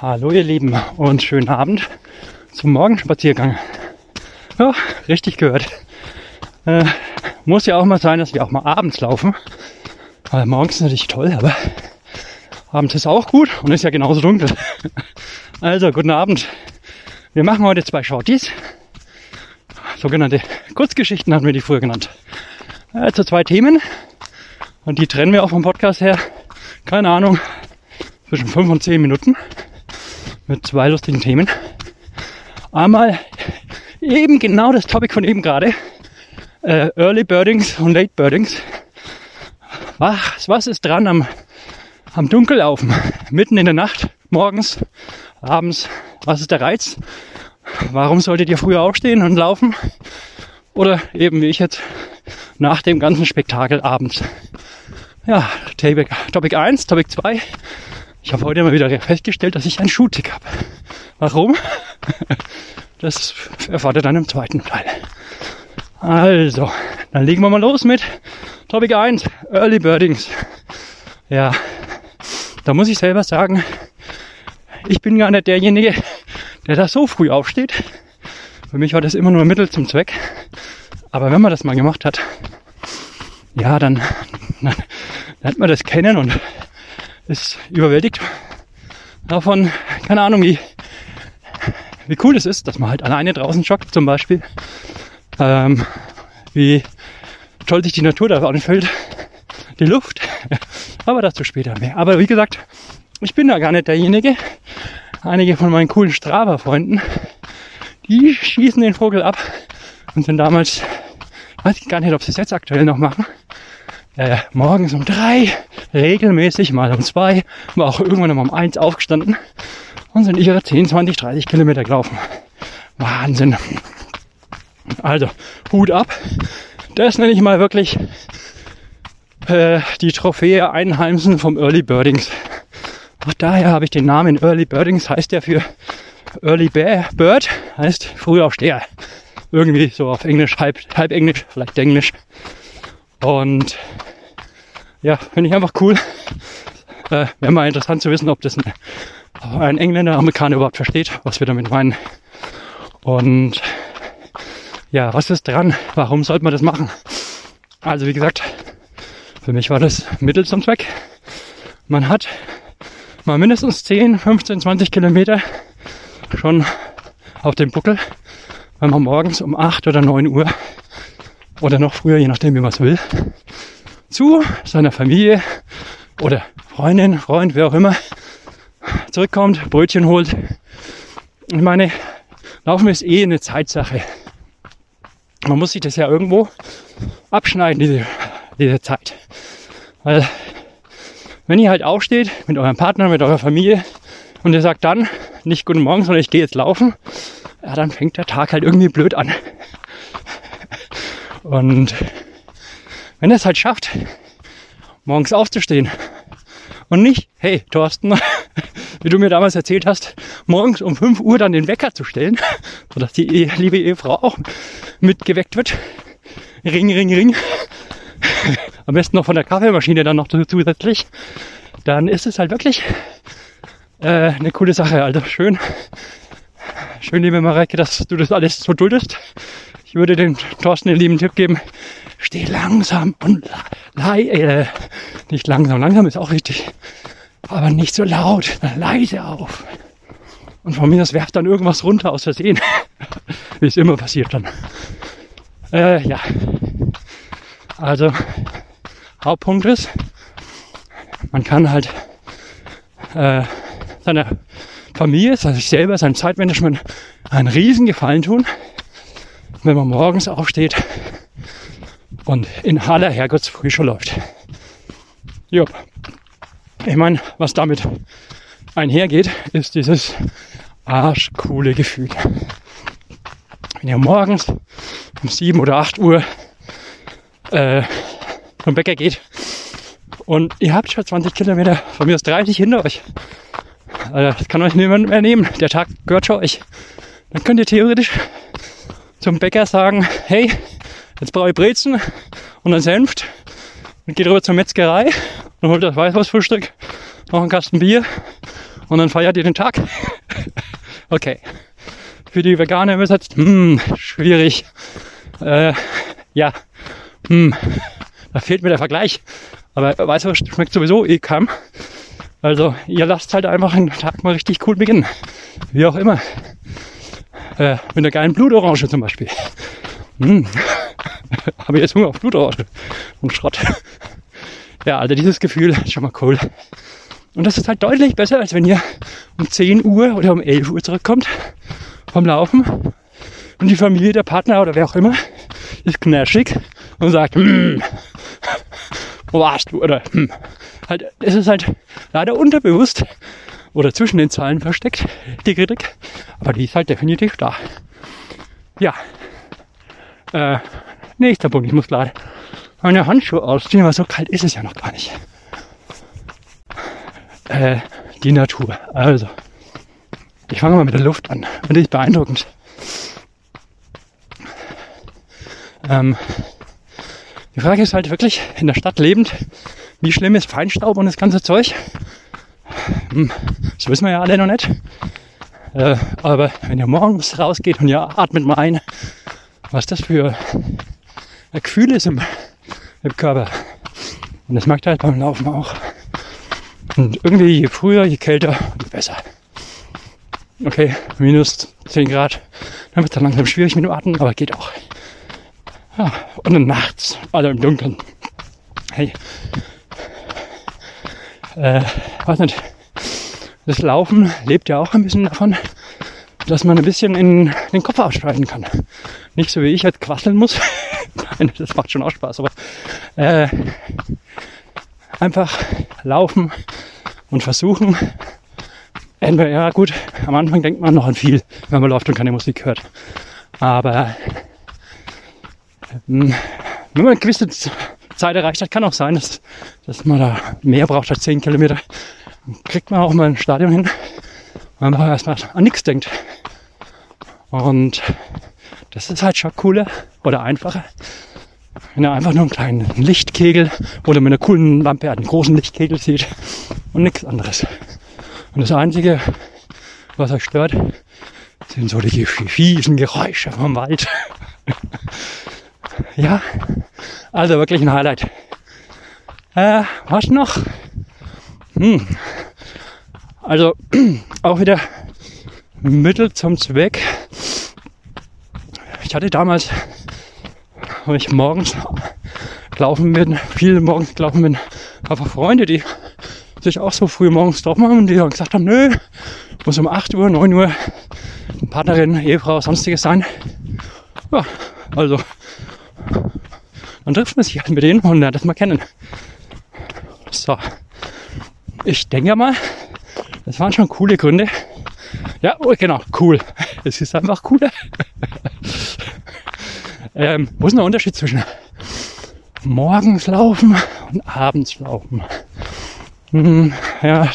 Hallo ihr Lieben und schönen Abend zum Morgenspaziergang. Ja, richtig gehört. Äh, muss ja auch mal sein, dass wir auch mal abends laufen. Weil morgens ist natürlich toll, aber abends ist auch gut und ist ja genauso dunkel. Also, guten Abend. Wir machen heute zwei Shorties. Sogenannte Kurzgeschichten hatten wir die früher genannt. Also zwei Themen. Und die trennen wir auch vom Podcast her. Keine Ahnung. Zwischen fünf und zehn Minuten mit zwei lustigen Themen. Einmal eben genau das Topic von eben gerade. Äh, Early Birdings und Late Birdings. Was, was ist dran am, am Dunkellaufen? Mitten in der Nacht, morgens, abends. Was ist der Reiz? Warum solltet ihr früher aufstehen und laufen? Oder eben wie ich jetzt nach dem ganzen Spektakel abends. Ja, Topic, Topic 1, Topic 2 ich habe heute mal wieder festgestellt, dass ich einen Schuhtick habe. Warum? Das erfahrt ihr dann im zweiten Teil. Also, dann legen wir mal los mit Topic 1, Early Birdings. Ja, da muss ich selber sagen, ich bin gar nicht derjenige, der da so früh aufsteht. Für mich war das immer nur Mittel zum Zweck. Aber wenn man das mal gemacht hat, ja, dann, dann lernt man das kennen und ist überwältigt davon, keine Ahnung, wie, wie cool es ist, dass man halt alleine draußen joggt zum Beispiel. Ähm, wie toll sich die Natur da anfühlt, die Luft. Aber dazu später mehr. Aber wie gesagt, ich bin da gar nicht derjenige. Einige von meinen coolen Strava-Freunden, die schießen den Vogel ab und sind damals, weiß ich gar nicht, ob sie es jetzt aktuell noch machen, äh, morgens um drei, regelmäßig mal um zwei, war auch irgendwann mal um eins aufgestanden und sind ihre 10, 20, 30 Kilometer gelaufen. Wahnsinn. Also, Hut ab. Das nenne ich mal wirklich äh, die Trophäe Einheimsen vom Early Birdings. Auch daher habe ich den Namen Early Birdings, heißt ja für Early Bear, Bird, heißt Frühaufsteher. Irgendwie so auf Englisch, halb, halb Englisch, vielleicht Englisch. Und ja, finde ich einfach cool. Äh, Wäre mal interessant zu wissen, ob das ein, ein Engländer, Amerikaner überhaupt versteht, was wir damit meinen. Und ja, was ist dran? Warum sollte man das machen? Also wie gesagt, für mich war das Mittel zum Zweck. Man hat mal mindestens 10, 15, 20 Kilometer schon auf dem Buckel, wenn man morgens um 8 oder 9 Uhr oder noch früher, je nachdem wie man es will, zu seiner Familie oder Freundin, Freund, wer auch immer, zurückkommt, Brötchen holt. Ich meine, Laufen ist eh eine Zeitsache. Man muss sich das ja irgendwo abschneiden, diese, diese Zeit. Weil, wenn ihr halt aufsteht mit eurem Partner, mit eurer Familie und ihr sagt dann nicht Guten Morgen, sondern ich gehe jetzt laufen, ja, dann fängt der Tag halt irgendwie blöd an. Und wenn er es halt schafft, morgens aufzustehen und nicht, hey Thorsten, wie du mir damals erzählt hast, morgens um 5 Uhr dann den Wecker zu stellen, sodass die liebe Ehefrau auch mitgeweckt wird. Ring, ring, ring. Am besten noch von der Kaffeemaschine dann noch zusätzlich. Dann ist es halt wirklich äh, eine coole Sache. Also schön, schön, liebe Mareike, dass du das alles so duldest. Ich würde den Thorsten den lieben Tipp geben, steh langsam und leise, äh, nicht langsam, langsam ist auch richtig, aber nicht so laut, leise auf. Und von mir das werft dann irgendwas runter aus Versehen, wie es immer passiert dann. Äh, ja. Also, Hauptpunkt ist, man kann halt äh, seiner Familie, sich selber, sein Zeitmanagement einen riesen Gefallen tun, wenn man morgens aufsteht und in aller Herrgottsfrüh schon läuft. Jo. Ich meine, was damit einhergeht, ist dieses arschcoole Gefühl. Wenn ihr morgens um 7 oder 8 Uhr äh, zum Bäcker geht und ihr habt schon 20 Kilometer, von mir aus 30 hinter euch. Also das kann euch niemand mehr nehmen. Der Tag gehört schon euch. Dann könnt ihr theoretisch zum Bäcker sagen, hey, Jetzt brauche ich Brezen und ein Senft und gehe rüber zur Metzgerei und hole das Weißwurstfrühstück, noch einen Kasten Bier und dann feiert ihr den Tag. okay. Für die Veganer übersetzt, hm, schwierig. Äh, ja, hm, da fehlt mir der Vergleich. Aber du, schmeckt sowieso eh kaum. Also ihr lasst halt einfach den Tag mal richtig cool beginnen. Wie auch immer. Äh, mit einer geilen Blutorange zum Beispiel. Hm. Habe jetzt Hunger auf Blutorange und Schrott. Ja, also dieses Gefühl ist schon mal cool. Und das ist halt deutlich besser, als wenn ihr um 10 Uhr oder um 11 Uhr zurückkommt vom Laufen und die Familie, der Partner oder wer auch immer ist knirschig und sagt, hm, wo warst du? Oder hm. halt, es ist halt leider unterbewusst oder zwischen den Zahlen versteckt, die Kritik. Aber die ist halt definitiv da. Ja. Äh, nächster Punkt, ich muss gerade meine Handschuhe ausziehen, weil so kalt ist es ja noch gar nicht. Äh, die Natur. Also, ich fange mal mit der Luft an. Die ist beeindruckend. Ähm, die Frage ist halt wirklich, in der Stadt lebend, wie schlimm ist Feinstaub und das ganze Zeug? Hm, das wissen wir ja alle noch nicht. Äh, aber wenn ihr morgens rausgeht und ihr atmet mal ein, was das für ein Gefühl ist im, im Körper. Und das merkt halt beim Laufen auch. Und irgendwie je früher, je kälter, je besser. Okay, minus 10 Grad, dann wird es dann langsam schwierig mit dem Atmen, aber geht auch. Ja, und dann nachts, also im Dunkeln. Hey, äh, weiß nicht, das Laufen lebt ja auch ein bisschen davon, dass man ein bisschen in den Kopf ausschalten kann. Nicht so wie ich jetzt quasseln muss. Nein, das macht schon auch Spaß, aber äh, einfach laufen und versuchen. Entweder, ja gut, am Anfang denkt man noch an viel, wenn man läuft und keine Musik hört. Aber ähm, wenn man eine gewisse Zeit erreicht hat, kann auch sein, dass, dass man da mehr braucht als 10 Kilometer. Dann kriegt man auch mal ein Stadion hin, weil man erstmal an nichts denkt. Und das ist halt schon cooler oder einfacher. Wenn er einfach nur einen kleinen Lichtkegel oder mit einer coolen Lampe einen großen Lichtkegel sieht und nichts anderes. Und das Einzige, was euch stört, sind so die fiesen Geräusche vom Wald. ja, also wirklich ein Highlight. Äh, was noch? Hm. Also auch wieder Mittel zum Zweck. Ich hatte damals, wo ich morgens gelaufen bin, viel morgens gelaufen bin, einfach Freunde, die sich auch so früh morgens getroffen haben und die dann gesagt haben, nö, muss um 8 Uhr, 9 Uhr Partnerin, Ehefrau, sonstiges sein. Ja, also dann trifft man sich halt mit denen und lernt das mal kennen. So. Ich denke mal, das waren schon coole Gründe. Ja, oh, genau, cool. Es ist einfach cooler. Ähm, wo ist denn der Unterschied zwischen morgens laufen und abends laufen? Hm, ja,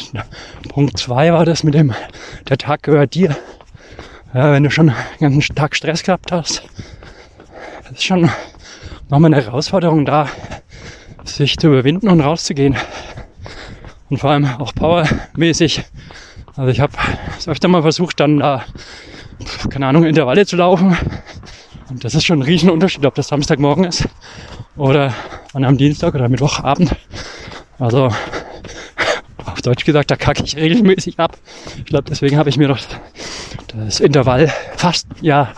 Punkt zwei war das mit dem, der Tag gehört dir. Ja, wenn du schon den ganzen Tag Stress gehabt hast, ist schon nochmal eine Herausforderung da, sich zu überwinden und rauszugehen. Und vor allem auch powermäßig. Also ich habe es öfter mal versucht, dann da, keine Ahnung, Intervalle zu laufen. Und das ist schon ein riesen Unterschied, ob das Samstagmorgen ist oder an einem Dienstag oder Mittwochabend. Also auf Deutsch gesagt, da kacke ich regelmäßig ab. Ich glaube, deswegen habe ich mir doch das Intervall fast, ja,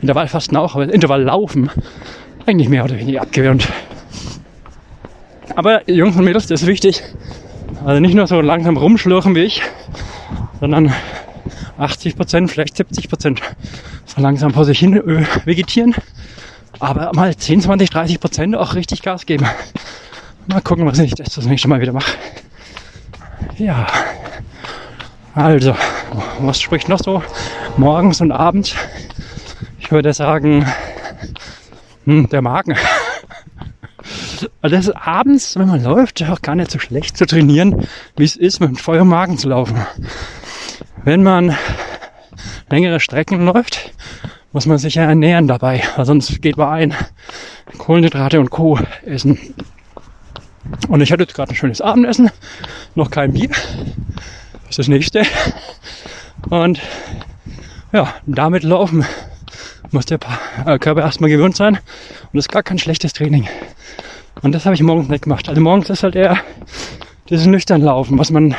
Intervallfasten auch, aber Intervalllaufen eigentlich mehr oder weniger abgewöhnt. Aber Jungs und Mädels, das ist wichtig. Also nicht nur so langsam rumschlürfen wie ich, sondern 80 Prozent, vielleicht 70 Prozent so langsam vor sich hin vegetieren. Aber mal 10, 20, 30 Prozent auch richtig Gas geben. Mal gucken, was ich das nächste Mal wieder mache. Ja. Also, was spricht noch so? Morgens und abends. Ich würde sagen, hm, der Magen. Also das ist abends, wenn man läuft, auch gar nicht so schlecht zu trainieren, wie es ist, mit vollen Magen zu laufen. Wenn man längere Strecken läuft, muss man sich ja ernähren dabei, weil sonst geht man ein. Kohlenhydrate und Co. essen. Und ich hatte jetzt gerade ein schönes Abendessen, noch kein Bier. ist das nächste. Und ja, damit laufen muss der äh, Körper erstmal gewöhnt sein. Und das ist gar kein schlechtes Training. Und das habe ich morgens nicht gemacht. Also morgens ist halt eher dieses nüchtern Laufen, was man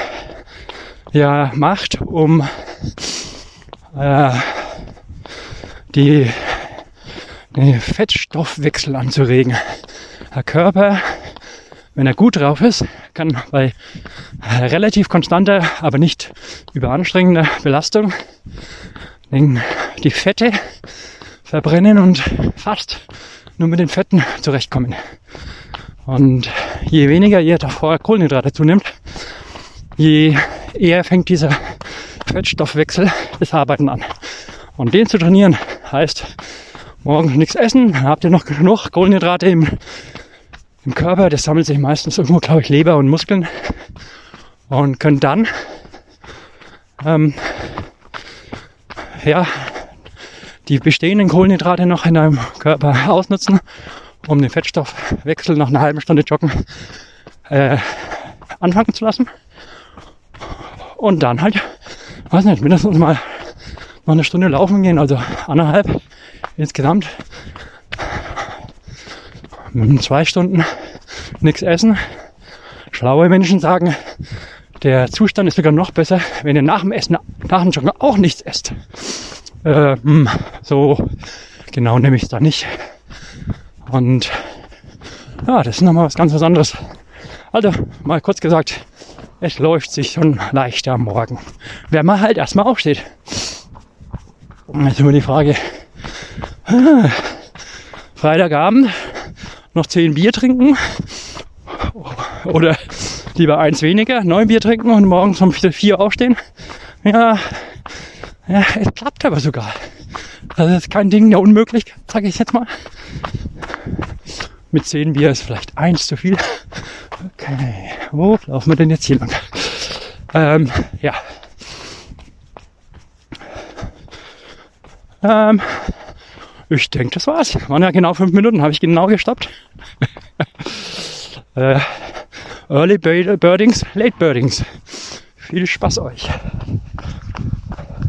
ja macht, um äh, die, den Fettstoffwechsel anzuregen. Der Körper, wenn er gut drauf ist, kann bei relativ konstanter, aber nicht überanstrengender Belastung die Fette verbrennen und fast nur mit den Fetten zurechtkommen. Und je weniger ihr davor Kohlenhydrate zunimmt, je eher fängt dieser Fettstoffwechsel das Arbeiten an. Und den zu trainieren heißt morgens nichts essen, habt ihr noch genug Kohlenhydrate im, im Körper, das sammelt sich meistens irgendwo, glaube ich, Leber und Muskeln und könnt dann ähm, ja, die bestehenden Kohlenhydrate noch in deinem Körper ausnutzen, um den Fettstoffwechsel nach einer halben Stunde Joggen äh, anfangen zu lassen. Und dann halt, weiß nicht, mindestens mal noch eine Stunde laufen gehen, also anderthalb insgesamt. Mit zwei Stunden nichts essen. Schlaue Menschen sagen, der Zustand ist sogar noch besser, wenn ihr nach dem Essen, nach dem Joggen auch nichts esst. Äh, hm, so genau nehme ich es da nicht. Und ja, das ist nochmal was ganz was anderes. Also, mal kurz gesagt, es läuft sich schon leichter am Morgen. Wenn man halt erstmal aufsteht. Jetzt immer die Frage, Freitagabend noch zehn Bier trinken oder lieber eins weniger, neun Bier trinken und morgens um vier aufstehen. Ja, ja, es klappt aber sogar. Das ist kein Ding der Unmöglichkeit, sage ich jetzt mal. Mit zehn Bier ist vielleicht eins zu viel. Okay, wo laufen wir denn jetzt hier lang? Ähm, ja. Ähm, ich denke, das war's. Waren ja genau fünf Minuten, habe ich genau gestoppt. äh, Early Birdings, Late Birdings. Viel Spaß euch.